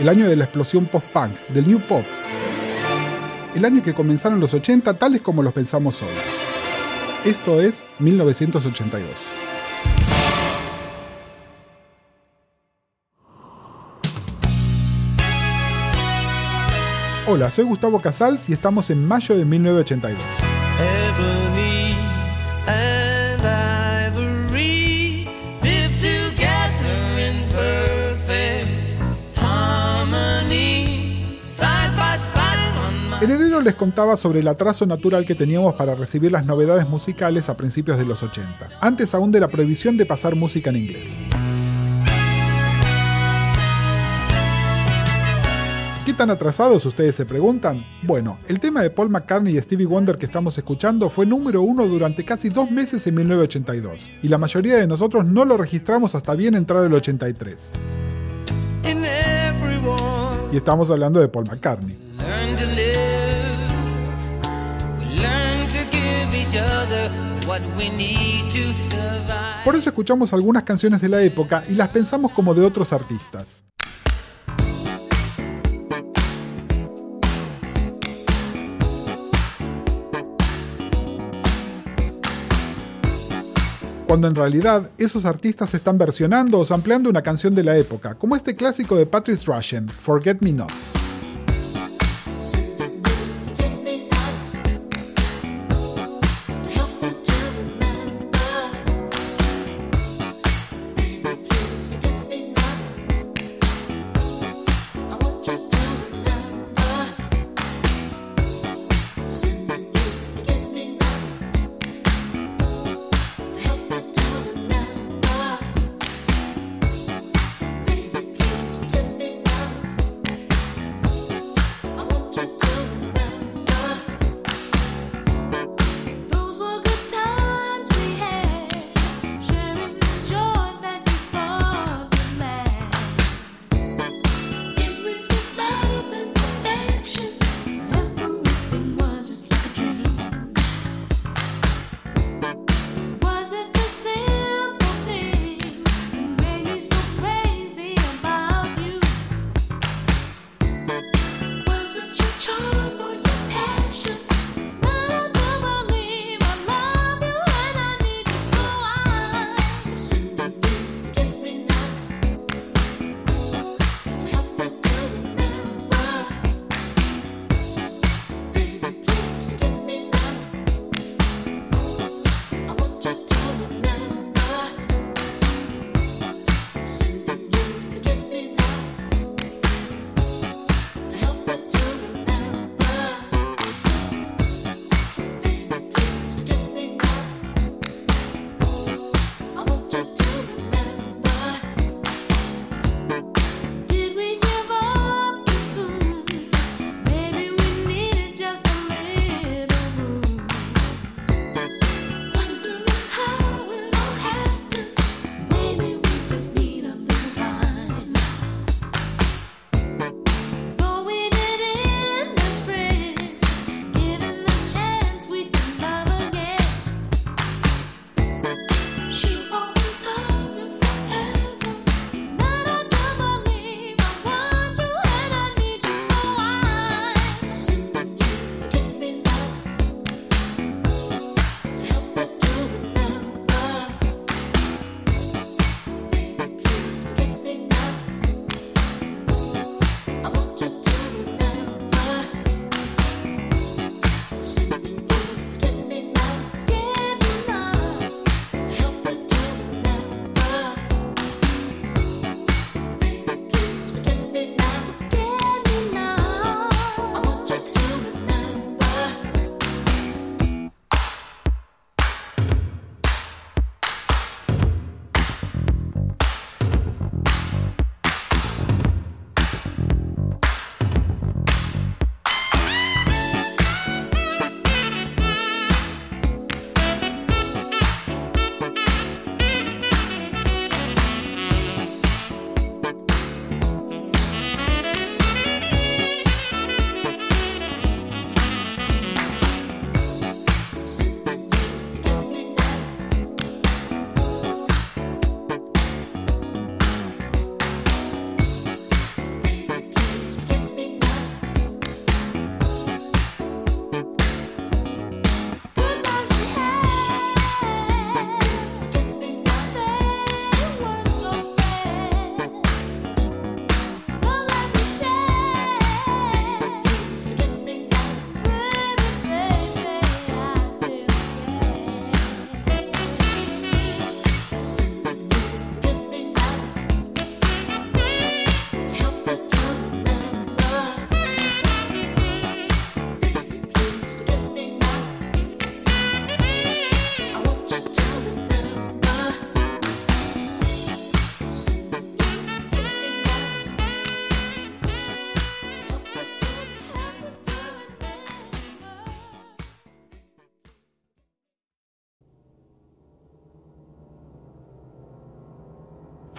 El año de la explosión post-punk, del new pop. El año que comenzaron los 80 tales como los pensamos hoy. Esto es 1982. Hola, soy Gustavo Casals y estamos en mayo de 1982. En enero les contaba sobre el atraso natural que teníamos para recibir las novedades musicales a principios de los 80, antes aún de la prohibición de pasar música en inglés. ¿Qué tan atrasados ustedes se preguntan? Bueno, el tema de Paul McCartney y Stevie Wonder que estamos escuchando fue número uno durante casi dos meses en 1982, y la mayoría de nosotros no lo registramos hasta bien entrado el 83. in everyone. Y estamos hablando de Paul McCartney. Por eso escuchamos algunas canciones de la época y las pensamos como de otros artistas. Cuando en realidad esos artistas están versionando o sampleando una canción de la época, como este clásico de Patrice Rushen, Forget Me Nots.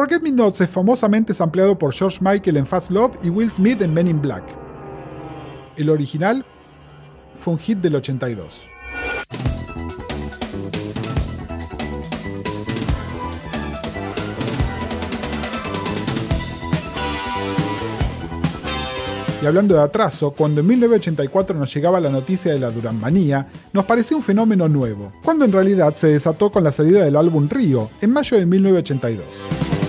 Forget Me Nots es famosamente sampleado por George Michael en Fast Love y Will Smith en Men in Black. El original fue un hit del 82. Y hablando de atraso, cuando en 1984 nos llegaba la noticia de la Duranmanía, nos parecía un fenómeno nuevo, cuando en realidad se desató con la salida del álbum Río, en mayo de 1982.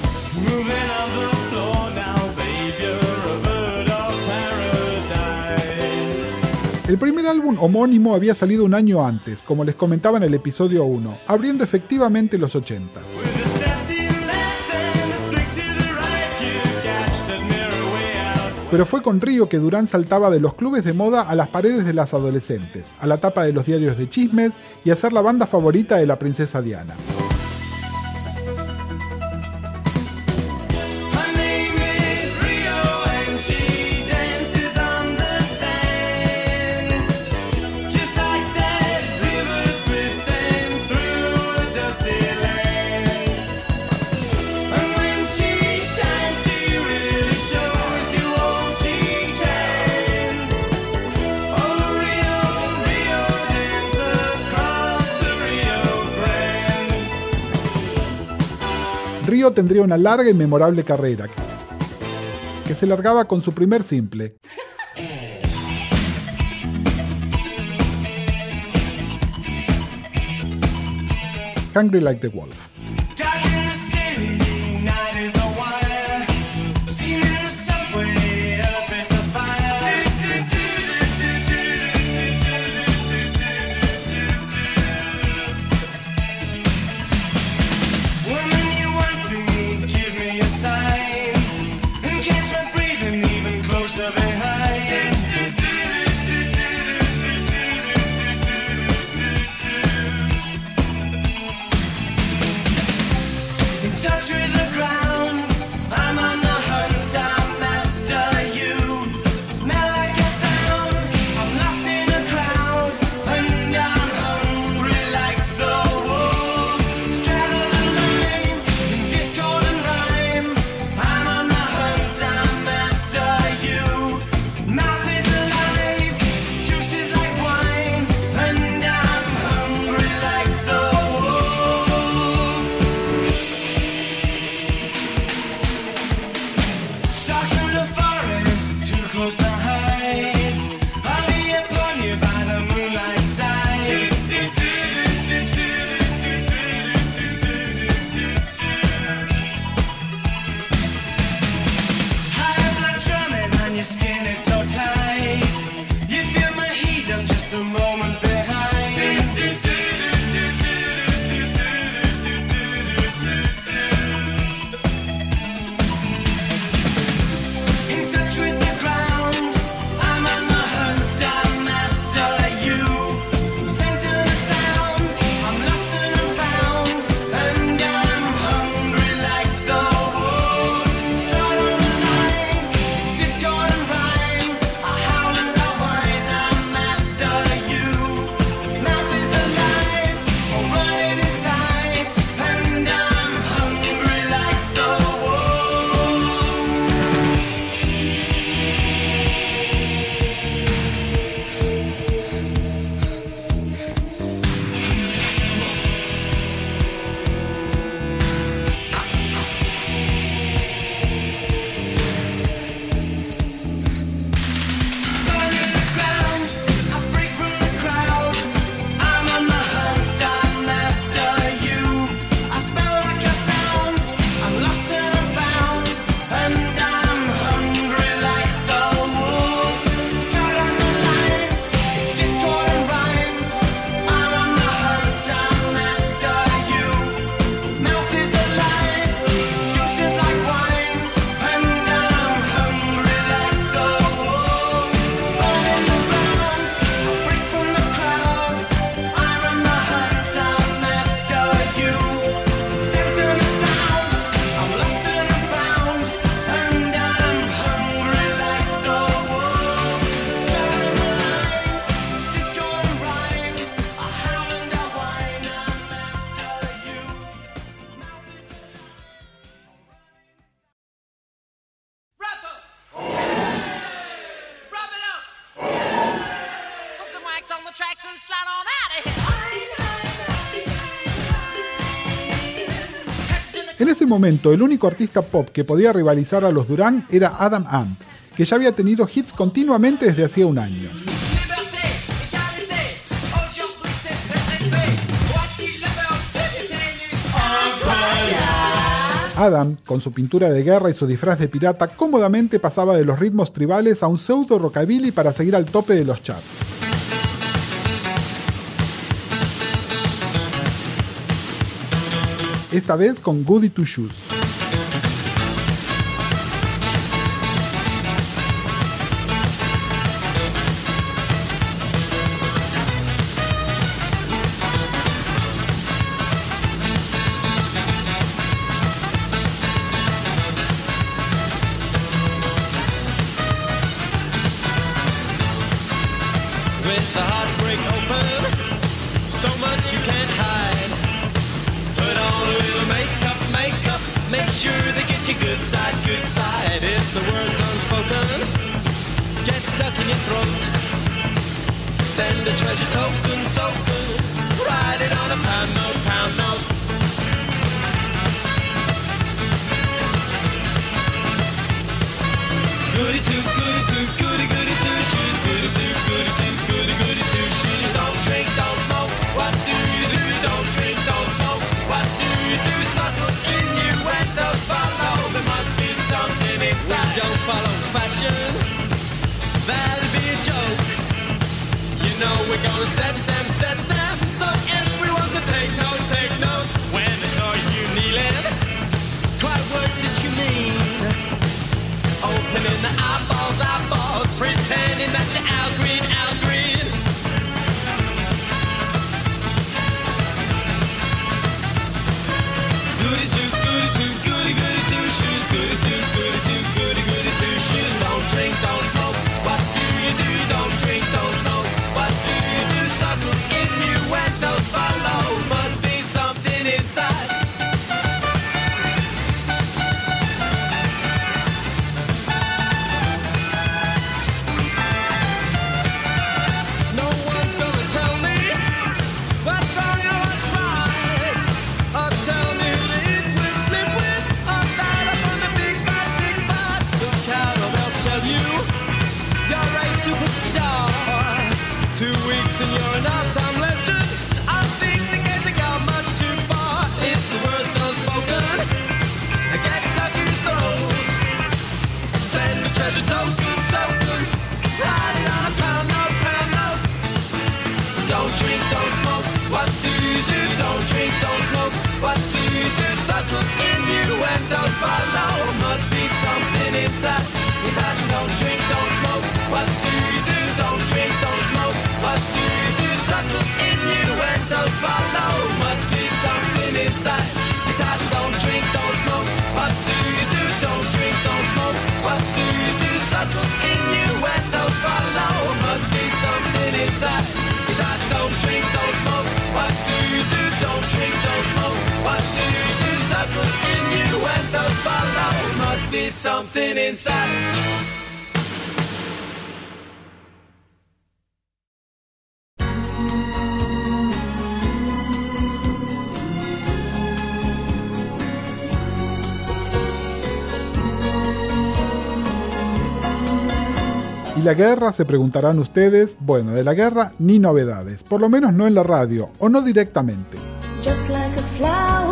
El primer álbum homónimo había salido un año antes, como les comentaba en el episodio 1, abriendo efectivamente los 80. Pero fue con Río que Durán saltaba de los clubes de moda a las paredes de las adolescentes, a la tapa de los diarios de chismes y a ser la banda favorita de la princesa Diana. Tendría una larga y memorable carrera, que se largaba con su primer simple. Hungry Like the Wolf. Momento el único artista pop que podía rivalizar a los Duran era Adam Ant, que ya había tenido hits continuamente desde hacía un año. Adam, con su pintura de guerra y su disfraz de pirata, cómodamente pasaba de los ritmos tribales a un pseudo rockabilly para seguir al tope de los charts. Esta vez con Goody Two Shoes. Your throat. Send a treasure token, token. Write it on a pound note, pound note. We said follow. Must be something inside. Inside, don't drink, don't smoke. What do you do? Don't drink, don't smoke. What do you do? Subtle innuendos follow. Must be something inside. Inside, Something inside. ¿Y la guerra? Se preguntarán ustedes. Bueno, de la guerra ni novedades, por lo menos no en la radio, o no directamente. Just like a flower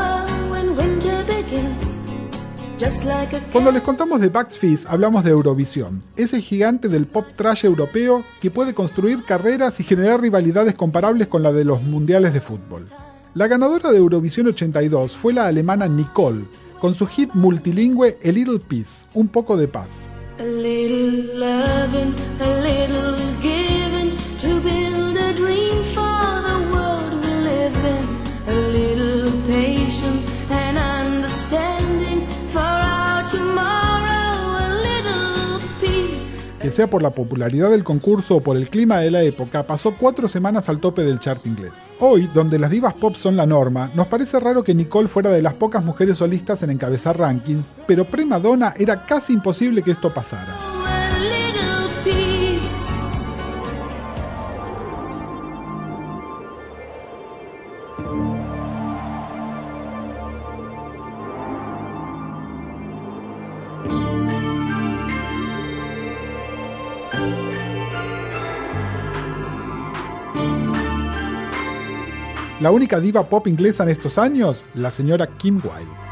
Cuando les contamos de Bugs Fizz, hablamos de Eurovisión, ese gigante del pop trash europeo que puede construir carreras y generar rivalidades comparables con la de los mundiales de fútbol. La ganadora de Eurovisión 82 fue la alemana Nicole, con su hit multilingüe A Little Peace, un poco de paz. A little loving, a little Sea por la popularidad del concurso o por el clima de la época, pasó cuatro semanas al tope del chart inglés. Hoy, donde las divas pop son la norma, nos parece raro que Nicole fuera de las pocas mujeres solistas en encabezar rankings, pero Prima Donna era casi imposible que esto pasara. La única diva pop inglesa en estos años, la señora Kim Wilde.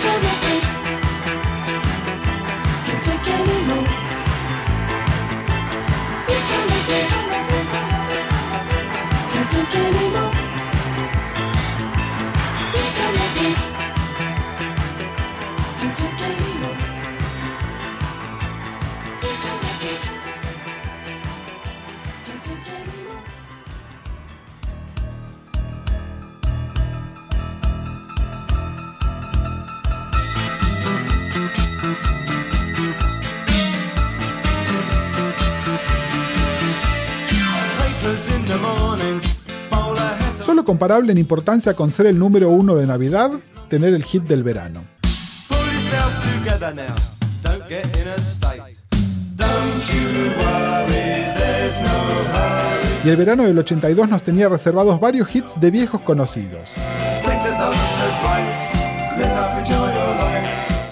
for the solo comparable en importancia con ser el número uno de Navidad, tener el hit del verano. Y el verano del 82 nos tenía reservados varios hits de viejos conocidos.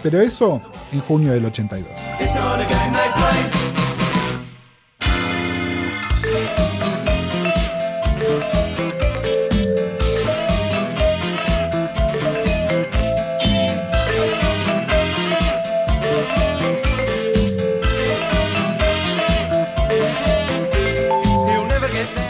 Pero eso en junio del 82.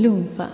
六法。